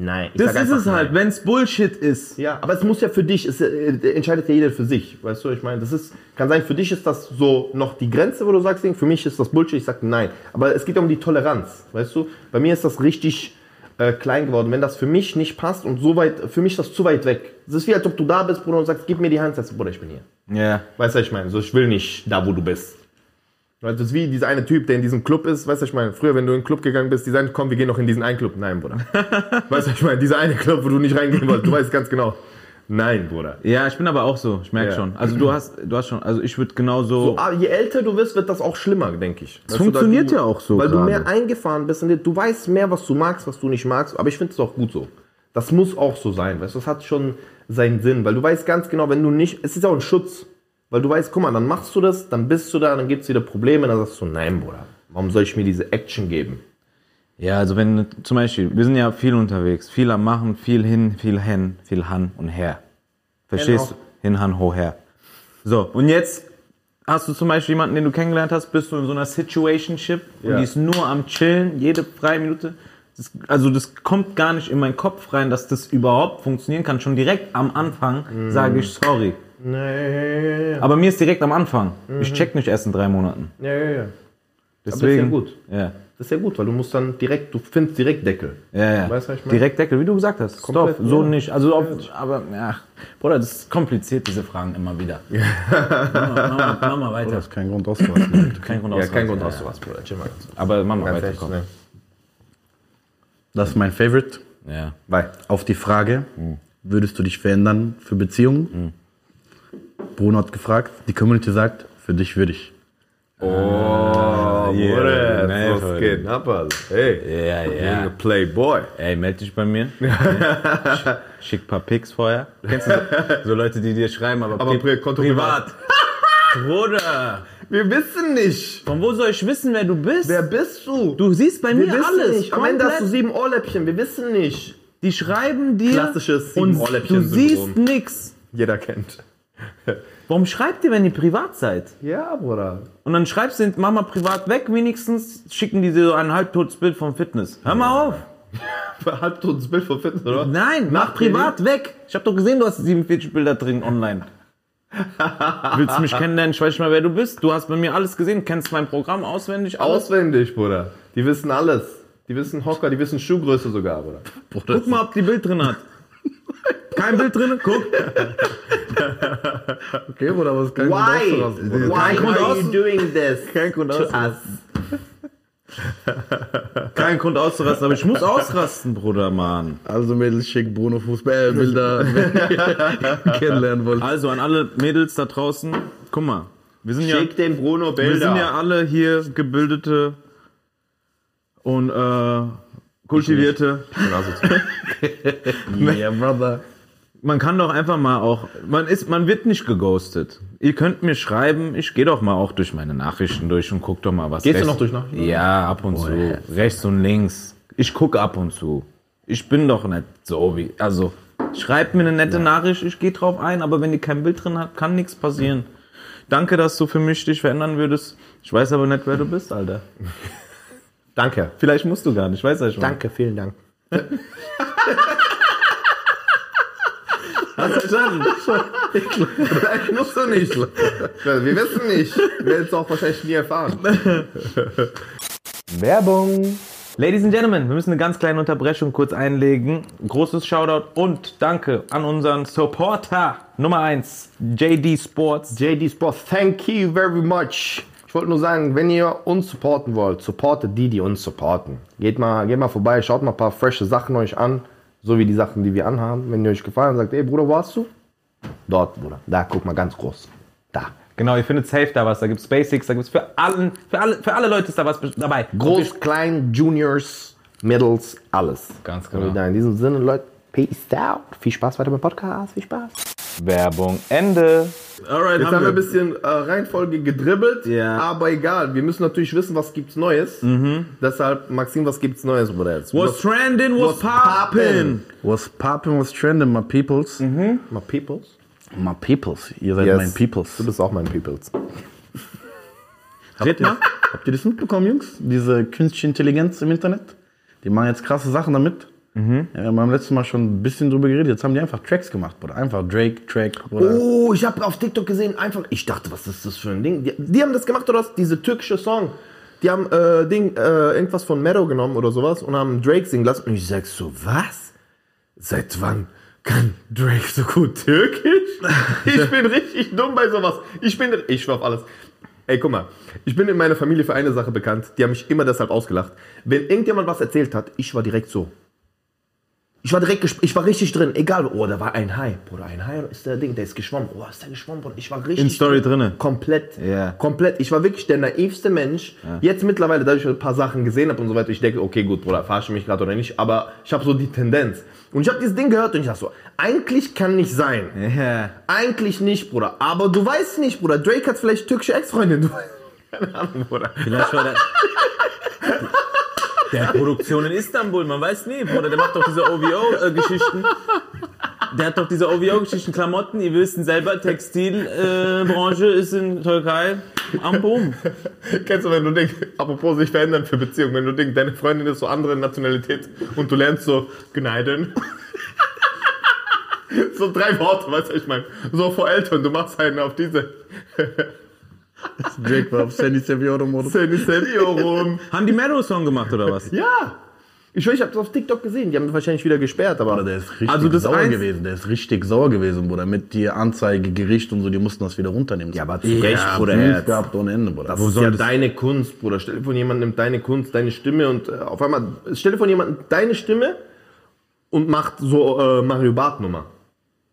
B: Nein. Ich
C: Das ist es halt,
B: nein.
C: wenn es Bullshit ist.
B: Ja, aber es muss ja für dich, es äh, entscheidet ja jeder für sich. Weißt du, ich meine, das ist, kann sein, für dich ist das so noch die Grenze, wo du sagst, für mich ist das Bullshit, ich sag nein. Aber es geht ja um die Toleranz, weißt du? Bei mir ist das richtig äh, klein geworden. Wenn das für mich nicht passt und so weit, für mich ist das zu weit weg. Es ist wie, als ob du da bist, Bruder, und sagst, gib mir die Hand, sagst du, Bruder, ich bin hier.
C: Ja.
B: Weißt du, was ich meine? So, ich will nicht da, wo du bist. Das ist wie dieser eine Typ, der in diesem Club ist. Weißt du, was ich meine? Früher, wenn du in den Club gegangen bist, die sagen, komm, wir gehen noch in diesen einen Club. Nein, Bruder. weißt du, was ich meine? Dieser eine Club, wo du nicht reingehen wolltest. Du weißt ganz genau. Nein, Bruder.
C: Ja, ich bin aber auch so, ich merke
B: Ja.
C: schon. Also du hast, du hast schon, also ich würde genauso.
B: So, ah, je älter du wirst, wird das auch schlimmer, denke ich. Du,
C: funktioniert
B: da-
C: ja auch so
B: Weil du
C: gerade.
B: mehr eingefahren bist. Und du weißt mehr, was du magst, was du nicht magst. Aber ich finde es auch gut so. Das muss auch so sein. Weißt du, das hat schon seinen Sinn. Weil du weißt ganz genau, wenn du nicht. Es ist auch ein Schutz. Weil du weißt, guck mal, dann machst du das, dann bist du da, dann gibt es wieder Probleme. Dann sagst du, nein, Bruder. Warum soll ich mir diese Action geben?
C: Ja, also wenn zum Beispiel, wir sind ja viel unterwegs, viel am Machen, viel hin, viel hin, viel han und her. Verstehst du? Hin, han, ho, her. So, und jetzt hast du zum Beispiel jemanden, den du kennengelernt hast, bist du in so einer Situationship und
B: Ja.
C: die ist nur am Chillen, jede freie Minute. Das, also das kommt gar nicht in meinen Kopf rein, dass das überhaupt funktionieren kann. Schon direkt am Anfang sage ich sorry.
B: Nee, ja,
C: Aber mir ist direkt am Anfang. Ich check nicht erst in drei Monaten.
B: ja, ja, ja.
C: Deswegen.
B: gut.
C: Ja.
B: Das ist ja gut, weil du musst dann direkt, du findest direkt Deckel.
C: Ja, ja.
B: Weißt was ich meine?
C: Direkt Deckel, wie du gesagt hast.
B: Komplett,
C: Stop, so
B: ja.
C: nicht. Also, ob, aber, ja, Bruder, das ist kompliziert, diese Fragen immer wieder. mach, mal, mach, mal, mach mal weiter.
D: Das ist kein Grund auszurasten.
C: Kein Grund
B: Ja,
C: ausrasten.
B: kein Grund hast du was, Bruder. Chill mal.
C: Aber mach mal
B: Ganz
C: weiter, komm.
B: ne.
D: Das ist mein Favorite.
C: Ja.
B: Weil,
D: Auf die Frage, würdest du dich verändern für Beziehungen? Bruno hat gefragt, die Community sagt, für dich würde ich.
B: Oh,
C: yeah,
B: Bruder,
C: nee,
B: was
C: voll.
B: geht ab, Alter? Hey,
C: Ja, ja.
B: Playboy.
C: Ey, meld dich bei mir. Sch- Schick ein paar Pics vorher. Kennst du so, so Leute, die dir schreiben, aber,
B: Aber pri- Konto
C: privat. Bruder,
B: Wir wissen nicht.
C: von wo soll ich wissen, wer du bist?
B: Wer bist du?
C: du siehst bei
B: wir
C: mir alles.
B: nicht. Am Ende hast du sieben Ohrläppchen. Wir wissen nicht.
C: Die schreiben dir
B: Klassisches
C: und du
B: Sieben-Ohrläppchen-Syndrom.
C: siehst nix.
B: Jeder kennt.
C: Warum schreibt ihr, wenn ihr privat seid?
B: Ja, Bruder.
C: Und dann schreibst du, mach mal privat weg, wenigstens schicken die dir so ein halbtotes Bild vom Fitness. Hör mal auf.
B: Halbtotes Bild von Fitness, oder?
C: Nein, mach
B: Nach
C: privat weg. Ich habe doch gesehen, du hast 47 Bilder drin online. Willst du mich kennenlernen? Ich weiß mal, wer du bist. Du hast bei mir alles gesehen, kennst mein Programm auswendig. Alles.
B: Auswendig, Bruder. Die wissen alles. Die wissen Hocker, die wissen Schuhgröße sogar, Bruder.
C: Guck mal, ob die Bild drin hat. Kein Bild drin? Guck.
D: Okay, Bruder, aber es ist kein Grund
B: Why?
D: auszurasten. Bruder.
B: Why
C: Grund
B: are you doing this
C: Kein Grund
B: to
C: auszurasten.
B: us?
C: Kein Grund auszurasten, aber ich muss ausrasten, Bruder, Mann.
D: Also Mädels, schick Bruno Fußballbilder, wenn ihr kennenlernen wollt.
C: Also an alle Mädels da draußen, guck mal. Wir sind ja,
B: Schick dem Bruno Bilder.
C: wir sind ja alle hier gebildete und äh, kultivierte.
D: Yeah, brother.
C: Man kann doch einfach mal auch, man ist, man wird nicht geghostet. Ihr könnt mir schreiben, ich gehe doch mal auch durch meine Nachrichten durch und guck doch mal was.
B: Gehst du
C: rechts-
B: noch durch Nachrichten?
C: Ja, ab und zu, rechts und links. Ich gucke ab und zu. Ich bin doch nicht so wie, also schreibt mir eine nette Nachricht, ich gehe drauf ein, aber wenn ihr kein Bild drin habt, kann nichts passieren. Danke, dass du für mich dich verändern würdest. Ich weiß aber nicht, wer du bist, Alter.
B: Danke.
C: Vielleicht musst du gar nicht, weiß ja schon.
B: Danke, vielen Dank.
C: Hast verstanden?
B: Vielleicht musst du nicht. Wir wissen nicht. Wir werden es auch wahrscheinlich nie erfahren. Werbung.
C: Ladies and Gentlemen, wir müssen eine ganz kleine Unterbrechung kurz einlegen. Großes Shoutout und Danke an unseren Supporter Nummer 1, JD Sports.
B: JD Sports, thank you very much. Ich wollte nur sagen, wenn ihr uns supporten wollt, supportet die, die uns supporten. Geht mal, geht mal vorbei, schaut mal ein paar frische Sachen euch an, so wie die Sachen, die wir anhaben. Wenn ihr euch gefallen, sagt, ey Bruder, wo hast du? Dort, Bruder. Da, guck mal ganz groß. Da.
C: Genau, ihr findet safe da was. Da gibt's Basics, da gibt's für, allen, für, alle, für alle Leute ist da was dabei.
B: Groß, klein, Juniors, Middles, alles.
C: Ganz genau.
B: Und in diesem Sinne, Leute, peace out. Viel Spaß weiter beim Podcast. Viel Spaß.
C: Werbung Ende. Alright,
B: Jetzt haben wir ein bisschen äh, Reihenfolge gedribbelt,
C: Ja.
B: aber egal. Wir müssen natürlich wissen, was gibt's Neues. Deshalb, Maxim, was gibt's Neues, Bruder? Jetzt?
C: Was trending, was
B: was
C: poppin'.
D: Was poppin', was trending, my peoples?
B: My Peoples?
D: My peoples. Ihr seid
B: Yes.
D: mein peoples.
B: Du bist auch mein Peoples.
C: Red mal.
D: Habt ihr das mitbekommen, Jungs? Diese künstliche Intelligenz im Internet? Die machen jetzt krasse Sachen damit. Ja, wir haben beim letzten Mal schon ein bisschen drüber geredet. Jetzt haben die einfach Tracks gemacht, Bruder. Einfach Drake, Track, Bruder.
B: Oh, ich habe auf TikTok gesehen, einfach, ich dachte, was ist das für ein Ding? Die, die haben das gemacht, oder was? Diese türkische Song. Die haben äh, Ding, äh, irgendwas von Meadow genommen oder sowas und haben Drake singen lassen. Und ich sag so, was? Seit wann kann Drake so gut Türkisch? Ich bin richtig dumm bei sowas. Ich bin, ich schwör auf alles. Ey, guck mal, ich bin in meiner Familie für eine Sache bekannt. Die haben mich immer deshalb ausgelacht. Wenn irgendjemand was erzählt hat, ich war direkt so. Ich war direkt, ich war richtig drin. Egal, oh, da war ein Hai. Bruder, ein Hai ist der Ding, der ist geschwommen. Oh, ist der geschwommen, Bruder. Ich war richtig.
C: In Story drinne.
B: Komplett.
C: Ja.
B: Komplett. Ich war wirklich der naivste Mensch. Jetzt mittlerweile, da ich ein paar Sachen gesehen habe und so weiter, ich denke, okay, gut, Bruder, verarsche mich gerade oder nicht. Aber ich habe so die Tendenz. Und ich habe dieses Ding gehört und ich dachte so, eigentlich kann nicht sein.
C: Ja.
B: Eigentlich nicht, Bruder. Aber du weißt nicht, Bruder. Drake hat vielleicht türkische Ex-Freundin. Keine Ahnung, Bruder.
C: Vielleicht war der. Der hat Produktion in Istanbul, man weiß nie, Bruder, der macht doch diese OVO-Geschichten. der hat doch diese OVO-Geschichten, Klamotten, ihr wisst selber, Textilbranche äh, ist in Türkei am Boom.
B: Kennst du, wenn du denkst, apropos sich verändern für Beziehungen, wenn du denkst, deine Freundin ist so andere Nationalität und du lernst so Gneiden. so drei Worte, weißt du, ich meine. So vor Eltern, du machst einen auf diese
D: Drake war auf Sandy Severo Modus.
B: Sandy Senio rum.
C: Haben die Meadow-Song gemacht oder was?
B: Ja! Ich schwör, ich hab's auf TikTok gesehen, die haben das wahrscheinlich wieder gesperrt, aber.
D: Der ist richtig
C: Also das
D: sauer
C: eins-
D: gewesen. Der ist richtig sauer gewesen, Bruder. Mit die Anzeige, Gericht und so, die mussten das wieder runternehmen.
B: Ja, aber zu Recht, Bruder, Herz.
D: gehabt ohne Ende, Bruder.
B: Das ist ja deine Kunst, Bruder. Stell dir vor, jemand nimmt deine Kunst, deine Stimme und äh, auf einmal, stell dir vor, jemand deine Stimme und macht so äh, Mario Bart Nummer.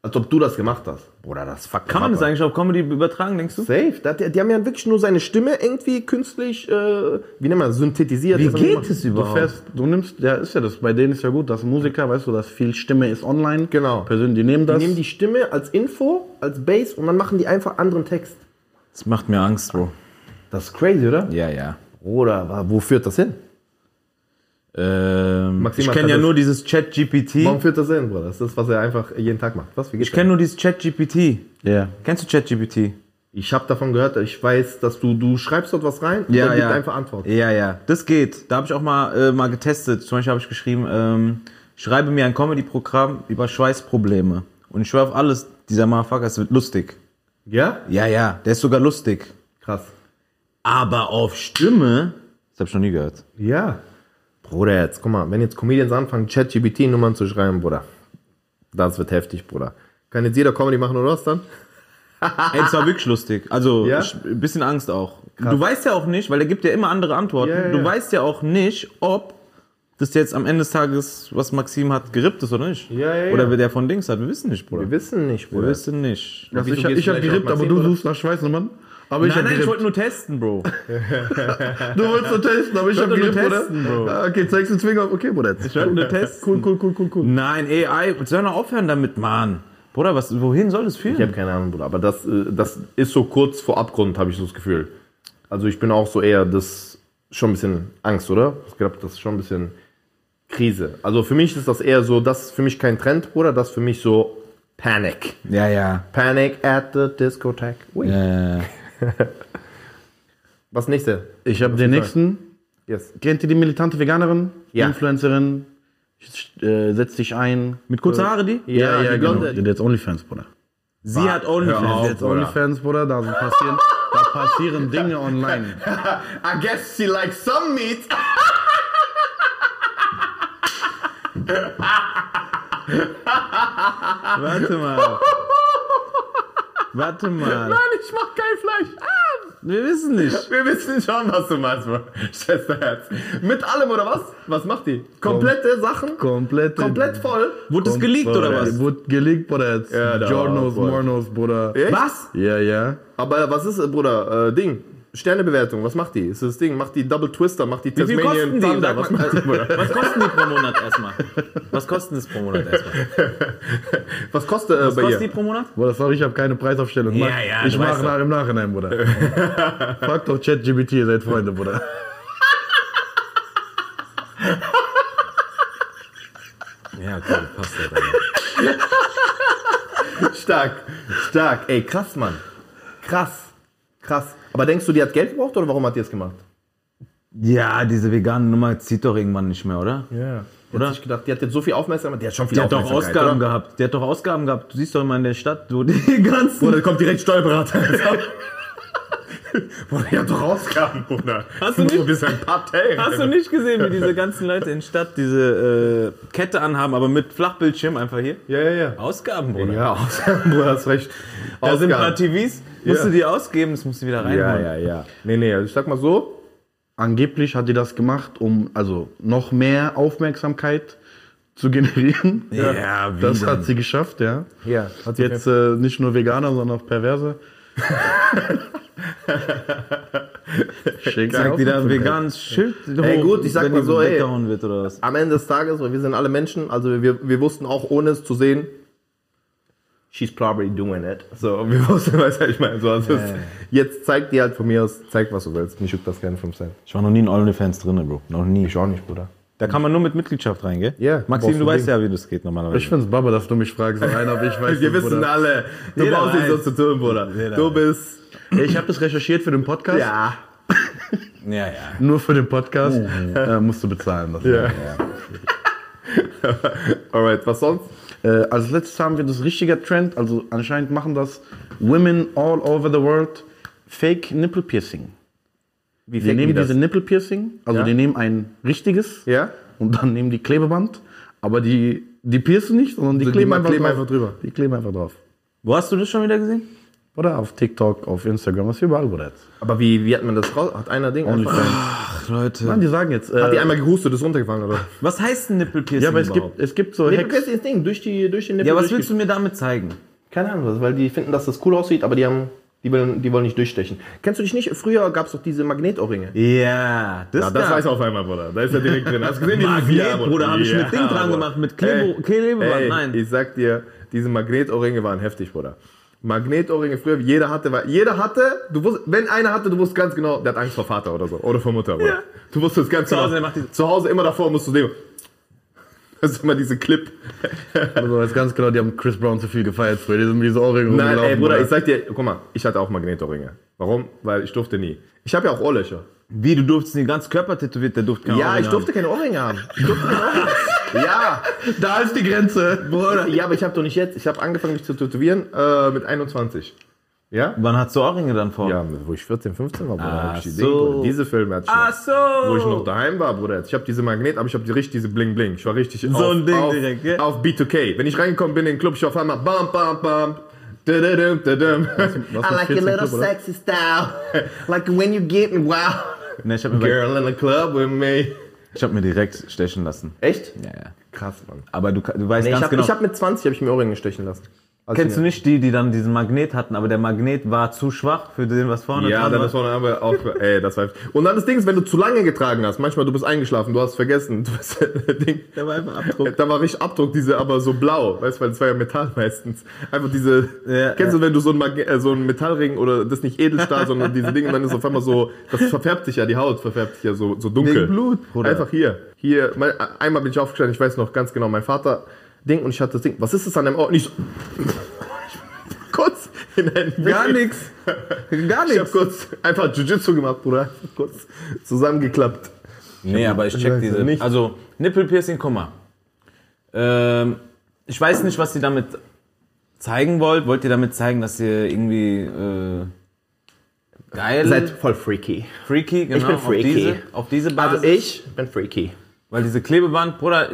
B: Als ob du das gemacht hast. Bruder, das fuckt
C: Kann man das eigentlich auf Comedy übertragen, denkst du?
B: Safe. Da, die, die haben ja wirklich nur seine Stimme irgendwie künstlich, äh, wie nennt man das, synthetisiert.
C: Wie
B: Das
C: geht es
D: Du
C: überhaupt?
D: fährst, du nimmst, ja, ist ja das, bei denen ist ja gut, dass Musiker, weißt du, dass viel Stimme ist online.
B: Genau.
D: Persönlich, die nehmen das.
B: Die nehmen die Stimme als Info, als Bass und dann machen die einfach anderen Text.
C: Das macht mir Angst, Bro.
B: Das ist crazy, oder?
C: Ja, ja.
B: Oder wo führt das hin?
C: Ähm,
B: Maxim
C: ich kenne ja
B: das-
C: nur dieses Chat-GPT.
B: Warum führt das hin, Bruder? Das ist das, was er einfach jeden Tag macht. Was? Wie geht's
C: Ich kenne nur dieses Chat-GPT.
D: ja.
C: Kennst du ChatGPT?
B: Ich habe davon gehört, ich weiß, dass du, du schreibst dort was rein und dann gibt einfach Antwort.
C: Ja, ja. Das geht. Da habe ich auch mal, äh, mal getestet. Zum Beispiel habe ich geschrieben, ähm, schreibe mir ein Comedy-Programm über Schweißprobleme. Und ich schwöre auf alles, dieser Motherfucker, es wird lustig.
B: Ja?
C: Ja, ja, der ist sogar lustig.
B: Krass.
C: Aber auf Stimme, das habe ich noch nie gehört.
B: Ja. Bruder, jetzt, guck mal, wenn jetzt Comedians anfangen, ChatGPT-Nummern zu schreiben, Bruder, das wird heftig, Bruder. Kann jetzt jeder Comedy machen oder was dann?
C: Ey, das war wirklich lustig. Also,
B: Ja?
C: ein bisschen Angst auch. Du weißt ja auch nicht, weil der gibt ja immer andere Antworten.
B: Ja, ja,
C: Du weißt ja auch nicht, ob das jetzt am Ende des Tages, was Maxim hat, gerippt ist oder nicht.
B: Ja, ja,
C: Oder
B: ja.
C: wer der von Dings hat. Wir wissen nicht, Bruder.
B: Wir wissen nicht,
C: Wir
B: Bruder.
C: wissen nicht.
D: Also ich, ich habe gerippt, aber du suchst nach Schweißnummern. Aber ich
C: Nein,
D: hab
C: nein, ich wollte nur testen, Bro.
D: Du wolltest nur testen, aber ich habe
C: wollte nur testen,
D: oder?
C: Bro.
D: Ah, Okay, zeigst du den Finger auf. Okay, Bruder. Ich
C: wollte nur testen.
D: Cool, cool, cool, cool, cool.
C: Nein, AI, soll noch aufhören damit, Mann. Bruder, was, wohin soll das
B: Ich
C: führen?
B: habe keine Ahnung, Bruder, aber das, äh, das ist so kurz vor Abgrund, habe ich so das Gefühl. Also ich bin auch so eher das schon ein bisschen Angst, oder? Ich glaube, das ist schon ein bisschen Krise. Also für mich ist das eher so, das ist für mich kein Trend, Bruder, das ist für mich so Panic.
C: Ja, ja.
B: Panic at the discotheque. Ui.
C: Äh,
B: Was nächste?
D: Ich habe den nächsten.
B: Yes.
D: Kennt ihr die militante Veganerin?
B: Ja.
D: Influencerin. Äh, setzt sich ein.
C: mit kurzer Haare, die?
B: Ja, die
D: genau.
B: Blonde.
D: Die hat jetzt Onlyfans, Bruder.
C: Sie hat OnlyFans.
B: Auf.
D: Die hat jetzt Onlyfans, Bruder. Da passieren, da passieren Dinge online.
B: I guess she likes some meat.
C: Warte mal. Warte mal.
B: Nein, ich mach kein Fleisch. Ah,
C: Wir wissen nicht.
B: wir wissen schon, was du meinst, Bro. Schwesterherz. Mit allem, oder was? Was macht die? Komplette Sachen?
D: Komplett.
B: Komplett voll?
C: Wurde es geleakt oder was?
D: Wurde geleakt, Bruder. Jetzt
B: Ja, war-
D: Mornos, Bruder.
B: Echt?
C: Was?
D: Ja, ja.
B: Aber was ist, äh, Bruder, äh, Ding? Sternebewertung, was macht die? Ist das Ding? Macht die Double Twister? Macht die
C: Wie viel kosten
B: Tasmanian
C: die?
B: Thunder?
C: Sag
B: Was
C: mal,
B: macht die?
C: Was kosten die pro Monat erstmal? Was kosten das pro Monat erstmal?
B: Was kostet äh,
C: Was
B: bei
C: kostet die
B: ihr?
C: pro Monat?
D: Bruder, sorry, ich habe keine Preisaufstellung.
C: Ja,
D: Mach-
C: ja,
D: ich
C: du
D: mache
C: weißt
D: nach im Nachhinein, Bruder. Frag doch ChatGPT, ihr seid Freunde, Bruder.
C: Ja, okay, passt ja.
B: Stark, stark. Ey, krass, Mann. Krass, krass. Aber denkst du, die hat Geld gebraucht oder warum hat die es gemacht?
C: Ja, diese vegane Nummer zieht doch irgendwann nicht mehr, oder?
B: Ja.
C: Oder?
B: Hat sich gedacht, die hat jetzt so viel Aufmerksamkeit, die hat schon viel
C: Die hat doch. Ausgaben
B: oder?
C: gehabt. Die hat doch Ausgaben gehabt. Du siehst doch immer in der Stadt, wo die ganzen.
B: Oder kommt direkt Steuerberater. Die hat doch Ausgaben, Bruder.
C: Hast du nicht-
B: Du bist ein Partei.
C: Hast du nicht gesehen, wie diese ganzen Leute in Stadt diese äh, Kette anhaben, aber mit Flachbildschirm einfach hier?
B: Ja, ja, ja.
C: Ausgaben, Bruder.
B: Ja, Ausgaben, Bruder, hast recht.
C: Da sind ein paar. TVs, musst
B: Ja.
C: du die ausgeben, das musst du wieder reinholen.
B: Ja, ja, ja. Nee, nee, also ich sag mal so.
D: Angeblich hat die das gemacht, um also noch mehr Aufmerksamkeit zu generieren.
C: Ja, wie
D: Das
C: denn?
D: hat sie geschafft, ja.
B: Ja, hat
D: Jetzt äh, nicht nur Veganer, sondern auch Perverse. Schick
C: Zeigt wieder ein veganes Schild
B: Ey, gut, ich sag mal so, ey.
C: wird oder was.
B: am Ende des Tages, weil wir sind alle Menschen, also wir, wir wussten auch, ohne es zu sehen, she's probably doing it. So, wir wussten, weißt du, ich meine, so, also es, jetzt zeigt dir halt von mir aus, zeig, was du willst. Mich juckt das gerne vom Cent.
C: Ich war noch nie in OnlyFans drin, Bro. Noch nie.
B: Ich auch nicht, Bruder.
C: Da kann man nur mit Mitgliedschaft rein, gell?
B: Ja,
C: Maxim, du
B: du
C: weißt
B: Ding.
C: ja, wie das geht normalerweise.
D: Ich find's Baba, dass du mich fragst. So einer, aber ich weiß
B: Wir wissen
D: Bruder.
B: alle. Du
C: Jeder
B: brauchst nicht so zu tun, Bruder.
C: Jeder
B: Du bist.
D: Ich habe das recherchiert für den Podcast.
B: Ja.
C: ja, ja.
D: Nur für den Podcast äh, musst du bezahlen. Das
B: Ja. Alright, was sonst?
D: Äh, als letztes haben wir das richtige Trend. Also anscheinend machen das Women all over the world Fake Nipple Piercing.
B: Wie
D: Die nehmen diese Nipple Piercing, also
B: Ja.
D: die nehmen ein richtiges
B: Ja?
D: und dann nehmen die Klebeband, aber die, die piercen nicht, sondern die
B: Die
D: kleben, einfach,
B: kleben
D: drauf.
B: einfach drüber.
D: Die kleben einfach drauf.
C: Wo hast du das schon wieder gesehen?
D: Oder auf TikTok, auf Instagram, was überall, Bruder. jetzt.
B: Aber wie, wie hat man das raus? Hat einer Ding einfach.
D: OnlyFans.
C: Ach, Leute.
D: Mann, die sagen jetzt. Äh,
B: Hat die einmal gehustet, ist runtergefallen, oder?
C: Was heißt ein Nippelpiercing
D: ja, aber es
C: überhaupt?
D: gibt, es gibt so
B: kennst das Ding, durch die, durch den Nippel.
C: ja, was willst du mir damit zeigen?
B: Keine Ahnung, weil die finden, dass das cool aussieht, aber die haben. Die wollen, die wollen nicht durchstechen. Kennst du dich nicht? Früher gab es doch diese Magnetohrringe.
C: Ja, das,
B: Ja, das weiß auf einmal, Bruder. Da ist er direkt drin. Hast du gesehen,
C: Magnet,
B: Jahr,
C: Bruder, hab ich mit Ding dran
B: Bruder.
C: gemacht, mit Klebeband,
B: ey,
C: nein.
B: Ich sag dir, diese Magnetohrringe waren heftig, Bruder. Magnetohrringe früher, jeder hatte, weil jeder hatte, du wusst, wenn einer hatte, du wusstest ganz genau, der hat Angst vor Vater oder so, oder vor Mutter, Bruder. Du wusstest ganz
C: Zu
B: genau.
C: Hause, der macht diese-
B: zu Hause immer davor musst du dem. Das ist immer diese Clip.
D: Also jetzt ganz genau, die haben Chris Brown zu viel gefeiert früher. Die sind wie so Ohrringe
B: Nein, ey,
D: rumgelaufen,
B: Bruder, ich sag dir, guck mal, ich hatte auch Magnetohrringe. Warum? Weil ich durfte nie. Ich habe ja auch Ohrlöcher.
C: Wie, du durftest den ganzen Körper tätowiert, der durfte keine
B: Ja,
C: Ohrringe
B: ich durfte keine Ohrringe haben. Ich durfte keine Ohrringe haben. Ja,
D: Da ist die Grenze.
B: Bruder. Ja, aber ich habe doch nicht jetzt. Ich habe angefangen, mich zu tätowieren äh, mit 21. Ja?
C: Wann hast du Ohrringe dann vor?
B: Ja, wo ich 14, 15 war, Bruder.
C: Ach
B: hab ich die
C: so.
B: Bruder. Diese Filme hatte ich
C: Ach
B: noch.
C: so.
B: Wo ich noch daheim war, Bruder. Ich habe diese Magnet, aber ich habe die richtig diese Bling Bling. Ich war richtig
C: So
B: auf,
C: ein Ding
B: auf,
C: direkt, gell?
B: auf B2K. Wenn ich reingekommen bin in den Club, ich war auf einmal bam, bam, bam. Da-da-dum, da-dum.
D: was
B: I
D: mit
B: like a
D: 14
B: little
D: Club,
B: sexy style. like when you get me, wow.
C: Ne, ich habe mir,
B: Girl in the club with me.
C: ich hab mir direkt stechen lassen.
B: Echt?
C: Ja, ja.
B: Krass, Mann.
C: Aber du, du weißt
B: Nee, ich
C: ganz
B: habe
C: genau.
B: hab mit 20 hab ich mir Ohrringe stechen lassen. Als
C: Kennst du
B: ich-
C: nicht die, die dann diesen Magnet hatten, aber der Magnet war zu schwach für den, was vorne
B: Ja,
C: dran
B: dann
C: war?
B: ist vorne aber auch, ey, das war. Und dann das Ding ist, wenn du zu lange getragen hast, manchmal du bist eingeschlafen, du hast vergessen, du bist, Ding,
C: Der war einfach Abdruck.
B: da war richtig Abdruck, diese aber so blau, weißt du, weil es war ja Metall meistens. Einfach diese,
C: Ja,
B: kennst
C: ja.
B: du, wenn du so ein, Mag äh, so ein Metallring oder das nicht Edelstahl, sondern diese Dinge, und dann ist auf einmal so, das verfärbt sich ja, die Haut verfärbt sich ja so, so dunkel.
C: Wegen Blut, Bruder.
B: Einfach hier, hier, mein, einmal bin ich aufgestanden, ich weiß noch ganz genau, mein Vater, Ding, und ich hatte das Ding, was ist das an deinem Ohr? Und ich so, kurz in einen
C: Gar nichts. Gar
B: ich hab
C: nichts.
B: kurz einfach Jiu-Jitsu gemacht, Bruder. Kurz zusammengeklappt.
C: Nee, aber ich check
B: weiß
C: diese.
B: nicht.
C: Also, Nippelpiercing, guck mal. Ähm, ich weiß nicht, was ihr damit zeigen wollt. Wollt ihr damit zeigen, dass ihr irgendwie äh, geil,
B: Seid voll freaky.
C: freaky, genau,
B: bin freaky.
C: auf diese, auf diese Basis.
B: Also ich bin freaky.
C: Weil diese Klebeband, Bruder,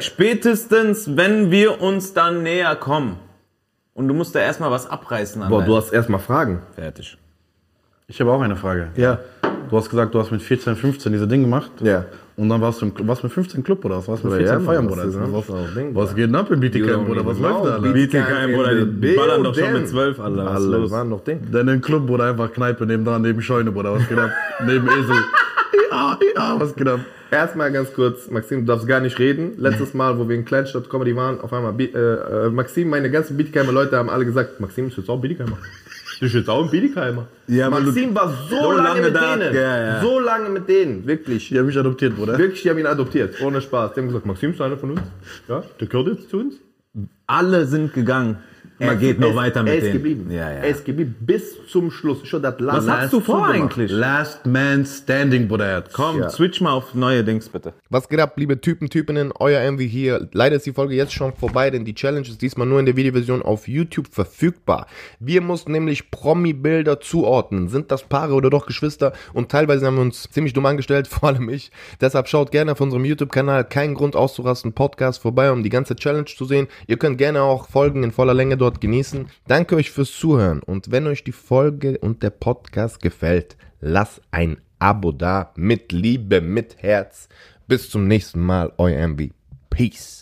C: spätestens, wenn wir uns dann näher kommen und du musst da erstmal was abreißen an
B: Boah, du hast erstmal Fragen.
C: Fertig.
D: Ich habe auch eine Frage.
B: Ja.
D: Du hast gesagt, du hast mit 14, 15 diese Dinge gemacht.
B: Ja.
D: Und dann warst du im, warst mit 15 Club oder was? Warst mit
B: Ja,
D: 14
B: Mann,
D: feiern, Bruder? Was,
B: Ding,
D: was geht denn ab im BTK, Bruder? Was läuft da?
C: BTK, Bruder, die ballern doch schon mit 12, Alter. Was
B: Alle waren noch Ding.
D: Dann im Club, Bruder, einfach Kneipe nebendran, neben Scheune, Bruder. Was geht ab? neben Esel. Ja, ja, was geht ab?
B: Erstmal ganz kurz, Maxim, du darfst gar nicht reden. Letztes Mal, wo wir in Kleinstadt Comedy waren, auf einmal, äh, äh, Maxim, meine ganzen Bietigheimer Leute haben alle gesagt, Maxim ist jetzt auch ein Bietigheimer. Du bist jetzt auch ein Bietigheimer.
C: Ja,
B: Maxim war so,
C: so
B: lange,
C: lange
B: mit
C: da-
B: denen.
C: ja, ja.
B: So lange mit denen, wirklich.
D: Die haben mich adoptiert, Bruder.
B: Wirklich, die haben ihn adoptiert, ohne Spaß. Die haben gesagt, Maxim ist einer von uns. Ja, der gehört jetzt zu uns.
C: Alle sind gegangen. Man geht noch
B: er,
C: weiter mit
B: er ist geblieben.
C: Ja, ja.
B: Er ist geblieben bis zum Schluss. Schon das
C: Was hast du vor eigentlich?
D: Last Man Standing, Bruder.
C: Komm,
B: Ja.
C: switch mal auf neue Dings bitte.
E: Was geht ab, liebe Typen, Typinnen, euer Envy hier. Leider ist die Folge jetzt schon vorbei, denn die Challenge ist diesmal nur in der Videoversion auf YouTube verfügbar. Wir mussten nämlich Promi-Bilder zuordnen. Sind das Paare oder doch Geschwister? Und teilweise haben wir uns ziemlich dumm angestellt, vor allem ich. Deshalb schaut gerne auf unserem YouTube-Kanal Kein Grund auszurasten Podcast vorbei, um die ganze Challenge zu sehen. Ihr könnt gerne auch Folgen in voller Länge dort genießen. Danke euch fürs Zuhören und wenn euch die Folge und der Podcast gefällt, lasst ein Abo da mit Liebe, mit Herz. Bis zum nächsten Mal, euer Envy. Peace.